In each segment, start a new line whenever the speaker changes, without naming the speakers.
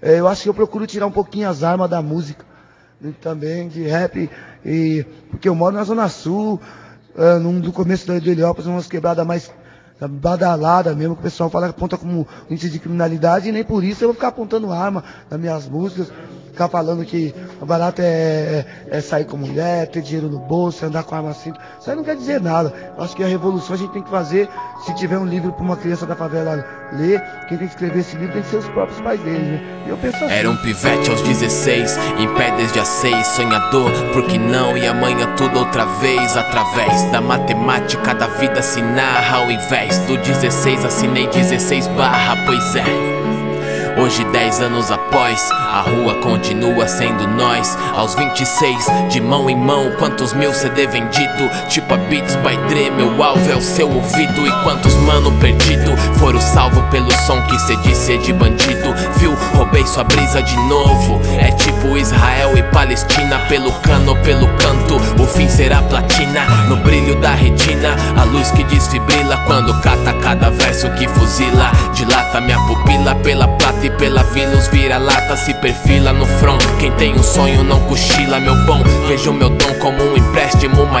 É, eu acho que eu procuro tirar um pouquinho as armas da música, né, também de rap, e, porque eu moro na Zona Sul, é, do começo do Heliópolis, umas quebradas mais badalada mesmo, que o pessoal fala que aponta como índice de criminalidade, e nem por isso eu vou ficar apontando arma nas minhas músicas, ficar falando que o barato é, é, é, sair com mulher, ter dinheiro no bolso, andar com arma assim. Isso aí não quer dizer nada. Eu acho que a revolução a gente tem que fazer, se tiver um livro para uma criança da favela ler, quem tem que escrever esse livro tem que ser os próprios pais deles, né?
E eu penso assim. Era um pivete aos 16, em pé desde a 6, sonhador, porque não, e amanhã tudo outra vez, através da matemática da vida se narra ao invés do 16 assinei 16 barra, pois é. Hoje, 10 anos após, a rua continua sendo nós. Aos 26, de mão em mão, quantos mil CD vendido? Tipo a Beats by Dre, meu alvo é o seu ouvido. E quantos mano perdido foram salvo pelo som que cê disse é de bandido? Viu? Roubei sua brisa de novo. É tipo Israel e Palestina, pelo cano, pelo canto. O fim será platina, no brilho da retina. A luz que desfibrila quando cata cada verso que fuzila. Dilata minha pupila pela prata e pela vila. Os vira-lata se perfila no front. Quem tem um sonho não cochila, meu bom. Vejo meu dom como um empréstimo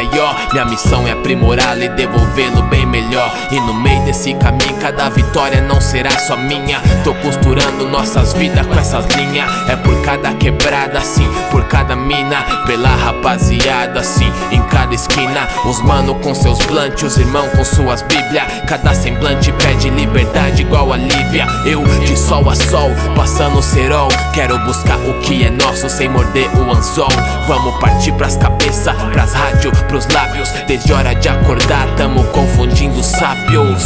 maior. Minha missão é aprimorá-lo e devolvê-lo bem melhor. E no meio desse caminho, cada vitória não será só minha. Tô costurando nossas vidas com essas linhas. É por cada quebrada, sim, por cada mina. Pela rapaziada, sim, em cada esquina. Os mano com seus blunt, os irmão com suas bíblias. Cada semblante pede liberdade igual a Lívia. Eu de sol a sol, passando cerol. Quero buscar o que é nosso sem morder o anzol. Vamos partir pras cabeças, pras rádios, pros lábios. Desde hora de acordar, tamo confundindo sábios.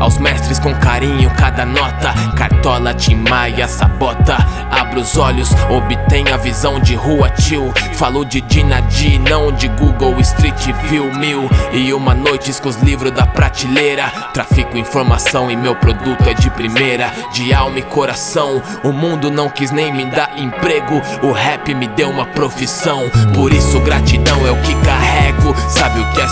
Aos mestres com carinho, cada nota. Cartola, Tim Maia, sabota. Abre os olhos, obtém a visão de rua, tio. Falou de Dinadi, não de Google Street View mil. E uma noite com os livros da prateleira. Trafico informação e meu produto é de primeira. De alma e coração. O mundo não quis nem me dar emprego. O rap me deu uma profissão. Por isso, gratidão é o que carrego.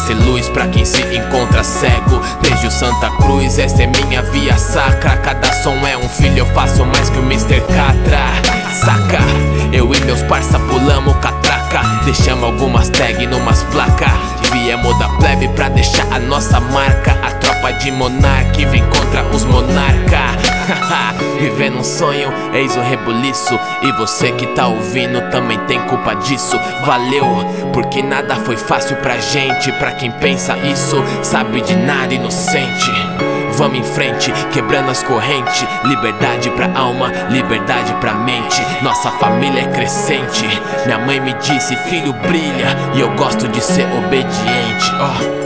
Sabe o que ser luz pra quem se encontra cego? Desde o Santa Cruz, essa é minha via sacra. Cada som é um filho, eu faço mais que o Mr. Catra. Saca? Eu e meus parça pulamos catraca. Deixamos algumas tags numas placas. Viemos da plebe pra deixar a nossa marca. A tropa de monarca vem contra os monarca. Vivendo um sonho, eis o rebuliço. E você que tá ouvindo também tem culpa disso. Valeu, porque nada foi fácil pra gente. Pra quem pensa isso, sabe de nada inocente. Vamos em frente, quebrando as correntes. Liberdade pra alma, liberdade pra mente. Nossa família é crescente. Minha mãe me disse: Filho, brilha. E eu gosto de ser obediente. Oh.